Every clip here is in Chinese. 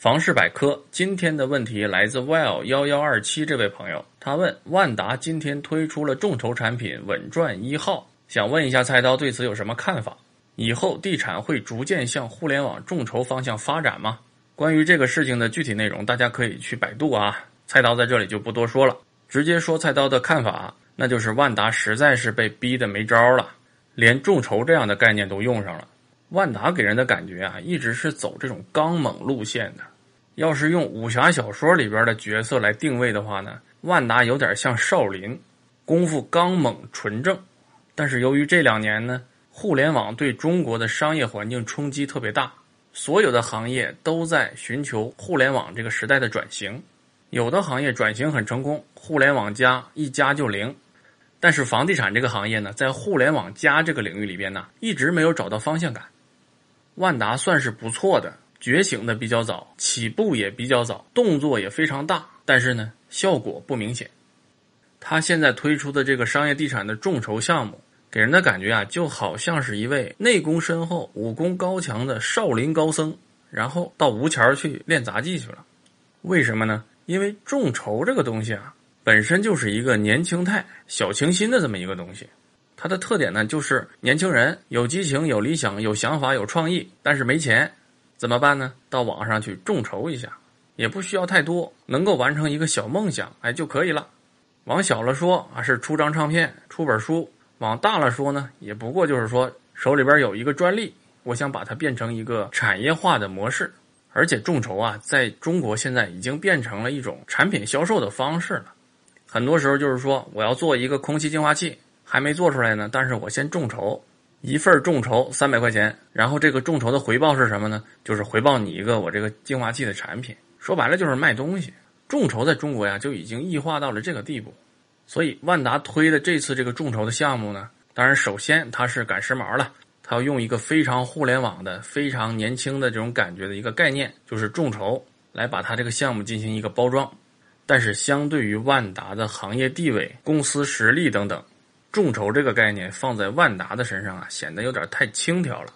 房事百科今天的问题来自 well 幺幺二七这位朋友，他问万达今天推出了众筹产品稳赚一号，想问一下菜刀对此有什么看法？以后地产会逐渐向互联网众筹方向发展吗？关于这个事情的具体内容，大家可以去百度啊。菜刀在这里就不多说了，直接说菜刀的看法，那就是万达实在是被逼得没招了，连众筹这样的概念都用上了。万达给人的感觉啊，一直是走这种刚猛路线的。要是用武侠小说里边的角色来定位的话呢，万达有点像少林，功夫刚猛纯正。但是由于这两年呢，互联网对中国的商业环境冲击特别大，所有的行业都在寻求互联网这个时代的转型。有的行业转型很成功，互联网加一加就灵。但是房地产这个行业呢，在互联网加这个领域里边呢，一直没有找到方向感。万达算是不错的。觉醒的比较早，起步也比较早，动作也非常大，但是呢，效果不明显。他现在推出的这个商业地产的众筹项目，给人的感觉啊，就好像是一位内功深厚、武功高强的少林高僧，然后到吴桥去练杂技去了。为什么呢？因为众筹这个东西啊，本身就是一个年轻态、小清新的这么一个东西。它的特点呢，就是年轻人有激情、有理想、有想法、有创意，但是没钱。怎么办呢？到网上去众筹一下，也不需要太多，能够完成一个小梦想，哎就可以了。往小了说啊，是出张唱片、出本书；往大了说呢，也不过就是说手里边有一个专利，我想把它变成一个产业化的模式。而且众筹啊，在中国现在已经变成了一种产品销售的方式了。很多时候就是说，我要做一个空气净化器，还没做出来呢，但是我先众筹。一份众筹三百块钱，然后这个众筹的回报是什么呢？就是回报你一个我这个净化器的产品。说白了就是卖东西。众筹在中国呀就已经异化到了这个地步，所以万达推的这次这个众筹的项目呢，当然首先它是赶时髦了，它要用一个非常互联网的、非常年轻的这种感觉的一个概念，就是众筹来把它这个项目进行一个包装。但是相对于万达的行业地位、公司实力等等。众筹这个概念放在万达的身上啊，显得有点太轻佻了。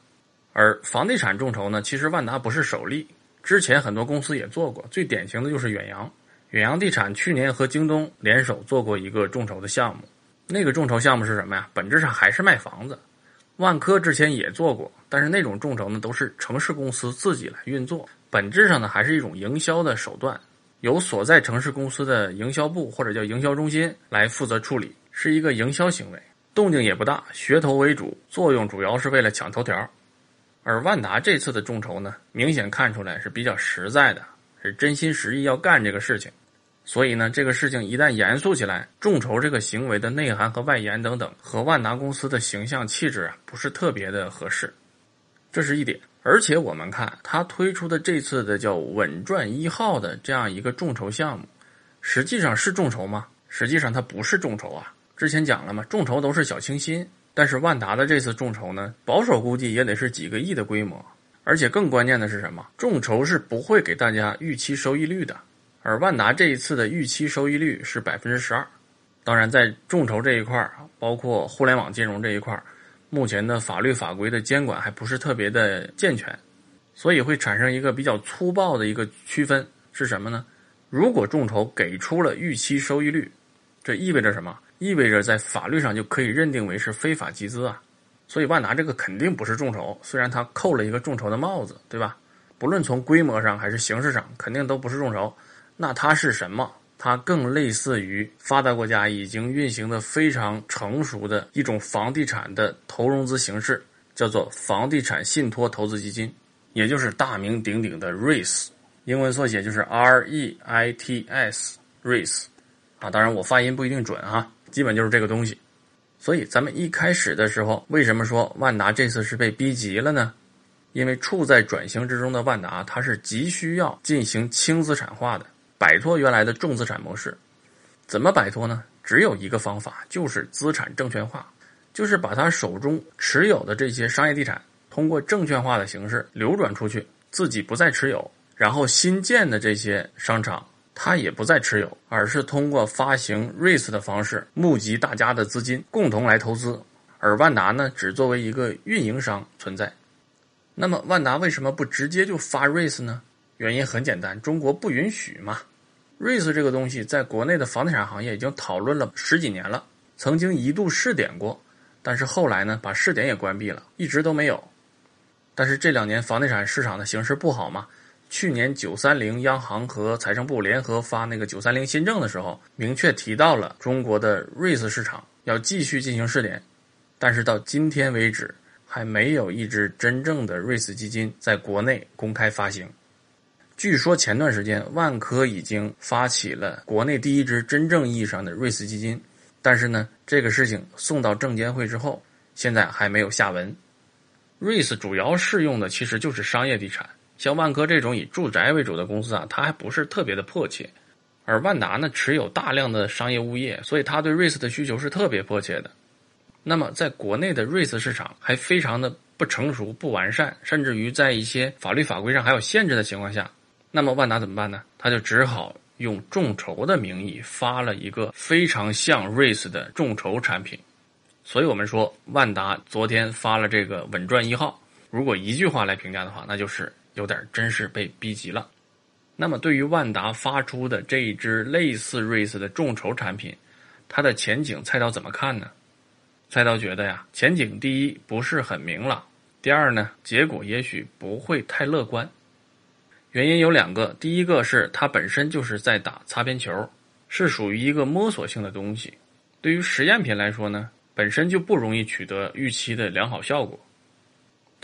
而房地产众筹呢，其实万达不是首例，之前很多公司也做过。最典型的就是远洋，远洋地产去年和京东联手做过一个众筹的项目。那个众筹项目是什么呀？本质上还是卖房子。万科之前也做过，但是那种众筹呢，都是城市公司自己来运作，本质上呢还是一种营销的手段，由所在城市公司的营销部或者叫营销中心来负责处理。是一个营销行为，动静也不大，噱头为主，作用主要是为了抢头条。而万达这次的众筹呢，明显看出来是比较实在的，是真心实意要干这个事情。所以呢，这个事情一旦严肃起来，众筹这个行为的内涵和外延等等，和万达公司的形象气质啊，不是特别的合适。这是一点。而且我们看他推出的这次的叫“稳赚一号”的这样一个众筹项目，实际上是众筹吗？实际上它不是众筹啊，之前讲了嘛，众筹都是小清新，但是万达的这次众筹呢，保守估计也得是几个亿的规模，而且更关键的是什么？众筹是不会给大家预期收益率的，而万达这一次的预期收益率是百分之十二。当然，在众筹这一块儿，包括互联网金融这一块儿，目前的法律法规的监管还不是特别的健全，所以会产生一个比较粗暴的一个区分是什么呢？如果众筹给出了预期收益率，这意味着什么？意味着在法律上就可以认定为是非法集资啊！所以万达这个肯定不是众筹，虽然他扣了一个众筹的帽子，对吧？不论从规模上还是形式上，肯定都不是众筹。那它是什么？它更类似于发达国家已经运行的非常成熟的一种房地产的投融资形式，叫做房地产信托投资基金，也就是大名鼎鼎的 REITs，英文缩写就是 R-E-I-T-S，REITs。啊，当然我发音不一定准哈，基本就是这个东西。所以咱们一开始的时候，为什么说万达这次是被逼急了呢？因为处在转型之中的万达，它是急需要进行轻资产化的，摆脱原来的重资产模式。怎么摆脱呢？只有一个方法，就是资产证券化，就是把他手中持有的这些商业地产，通过证券化的形式流转出去，自己不再持有，然后新建的这些商场。他也不再持有，而是通过发行 REITs 的方式募集大家的资金，共同来投资。而万达呢，只作为一个运营商存在。那么，万达为什么不直接就发 REITs 呢？原因很简单，中国不允许嘛。REITs 这个东西在国内的房地产行业已经讨论了十几年了，曾经一度试点过，但是后来呢，把试点也关闭了，一直都没有。但是这两年房地产市场的形势不好嘛。去年九三零央行和财政部联合发那个九三零新政的时候，明确提到了中国的 REITs 市场要继续进行试点，但是到今天为止，还没有一支真正的 REITs 基金在国内公开发行。据说前段时间万科已经发起了国内第一支真正意义上的 REITs 基金，但是呢，这个事情送到证监会之后，现在还没有下文。REITs 主要适用的其实就是商业地产。像万科这种以住宅为主的公司啊，它还不是特别的迫切，而万达呢持有大量的商业物业，所以它对 REIT 的需求是特别迫切的。那么在国内的 REIT 市场还非常的不成熟、不完善，甚至于在一些法律法规上还有限制的情况下，那么万达怎么办呢？他就只好用众筹的名义发了一个非常像 REIT 的众筹产品。所以我们说，万达昨天发了这个稳赚一号，如果一句话来评价的话，那就是。有点真是被逼急了。那么，对于万达发出的这一支类似瑞斯的众筹产品，它的前景，菜刀怎么看呢？菜刀觉得呀，前景第一不是很明朗，第二呢，结果也许不会太乐观。原因有两个，第一个是它本身就是在打擦边球，是属于一个摸索性的东西。对于实验品来说呢，本身就不容易取得预期的良好效果。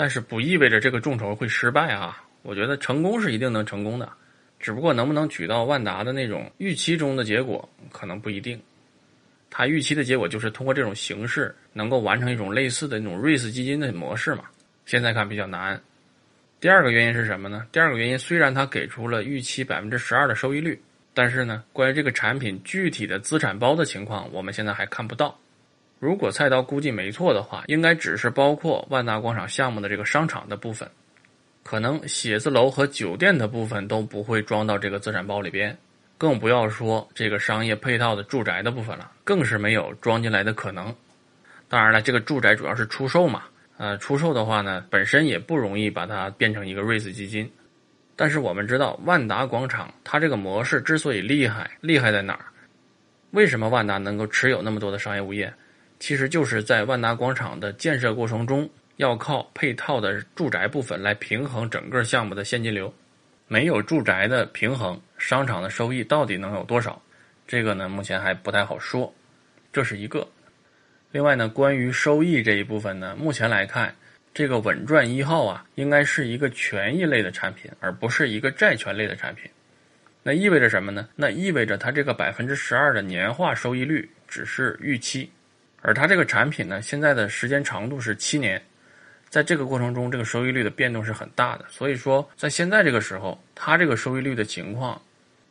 但是不意味着这个众筹会失败啊！我觉得成功是一定能成功的，只不过能不能取到万达的那种预期中的结果，可能不一定。他预期的结果就是通过这种形式能够完成一种类似的那种瑞士基金的模式嘛？现在看比较难。第二个原因是什么呢？第二个原因虽然他给出了预期百分之十二的收益率，但是呢，关于这个产品具体的资产包的情况，我们现在还看不到。如果菜刀估计没错的话，应该只是包括万达广场项目的这个商场的部分，可能写字楼和酒店的部分都不会装到这个资产包里边，更不要说这个商业配套的住宅的部分了，更是没有装进来的可能。当然了，这个住宅主要是出售嘛，呃，出售的话呢，本身也不容易把它变成一个瑞士基金。但是我们知道，万达广场它这个模式之所以厉害，厉害在哪儿？为什么万达能够持有那么多的商业物业？其实就是在万达广场的建设过程中，要靠配套的住宅部分来平衡整个项目的现金流。没有住宅的平衡，商场的收益到底能有多少？这个呢，目前还不太好说。这是一个。另外呢，关于收益这一部分呢，目前来看，这个稳赚一号啊，应该是一个权益类的产品，而不是一个债权类的产品。那意味着什么呢？那意味着它这个百分之十二的年化收益率只是预期。而它这个产品呢，现在的时间长度是七年，在这个过程中，这个收益率的变动是很大的。所以说，在现在这个时候，它这个收益率的情况，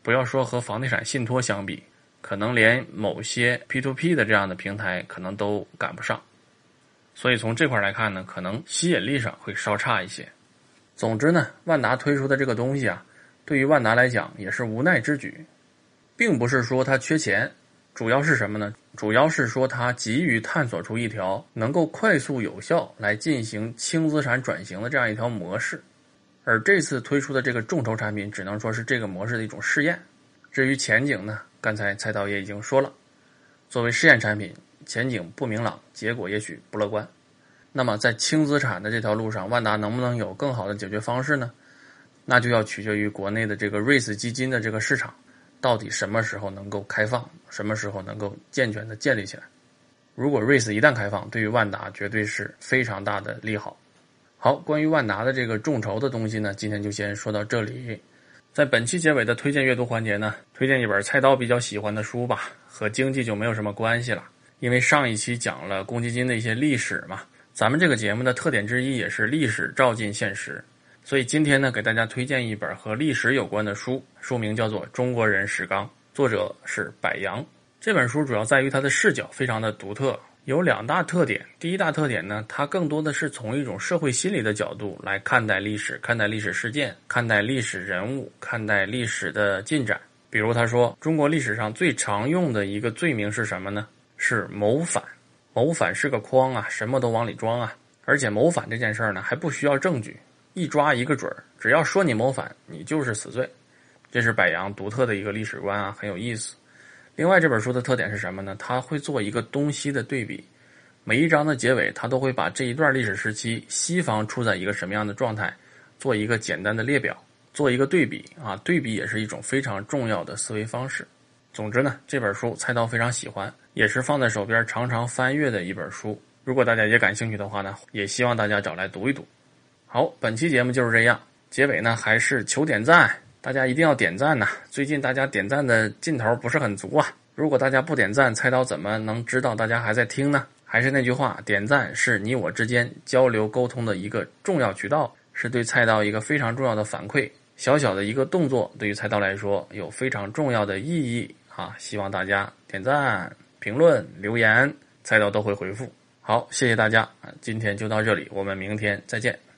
不要说和房地产信托相比，可能连某些 P to P 的这样的平台可能都赶不上。所以从这块来看呢，可能吸引力上会稍差一些。总之呢，万达推出的这个东西啊，对于万达来讲也是无奈之举，并不是说它缺钱。主要是什么呢？主要是说它急于探索出一条能够快速有效来进行轻资产转型的这样一条模式，而这次推出的这个众筹产品只能说是这个模式的一种试验。至于前景呢，刚才蔡导也已经说了，作为试验产品，前景不明朗，结果也许不乐观。那么在轻资产的这条路上，万达能不能有更好的解决方式呢？那就要取决于国内的这个瑞士基金的这个市场。到底什么时候能够开放？什么时候能够健全的建立起来？如果瑞斯一旦开放，对于万达绝对是非常大的利好。好，关于万达的这个众筹的东西呢，今天就先说到这里。在本期结尾的推荐阅读环节呢，推荐一本菜刀比较喜欢的书吧，和经济就没有什么关系了，因为上一期讲了公积金的一些历史嘛。咱们这个节目的特点之一也是历史照进现实。所以今天呢，给大家推荐一本和历史有关的书，书名叫做《中国人史纲》，作者是柏杨。这本书主要在于它的视角非常的独特，有两大特点。第一大特点呢，它更多的是从一种社会心理的角度来看待历史、看待历史事件、看待历史人物、看待历史的进展。比如他说，中国历史上最常用的一个罪名是什么呢？是谋反。谋反是个筐啊，什么都往里装啊。而且谋反这件事儿呢，还不需要证据。一抓一个准儿，只要说你谋反，你就是死罪。这是柏杨独特的一个历史观啊，很有意思。另外，这本书的特点是什么呢？它会做一个东西的对比，每一章的结尾，它都会把这一段历史时期西方处在一个什么样的状态，做一个简单的列表，做一个对比啊。对比也是一种非常重要的思维方式。总之呢，这本书菜刀非常喜欢，也是放在手边常常翻阅的一本书。如果大家也感兴趣的话呢，也希望大家找来读一读。好，本期节目就是这样，结尾呢还是求点赞。大家一定要点赞呐！最近大家点赞的劲头不是很足啊。如果大家不点赞，菜刀怎么能知道大家还在听呢？还是那句话，点赞是你我之间交流沟通的一个重要渠道，是对菜刀一个非常重要的反馈。小小的一个动作，对于菜刀来说有非常重要的意义啊！希望大家点赞、评论、留言，菜刀都会回复。好，谢谢大家啊！今天就到这里，我们明天再见。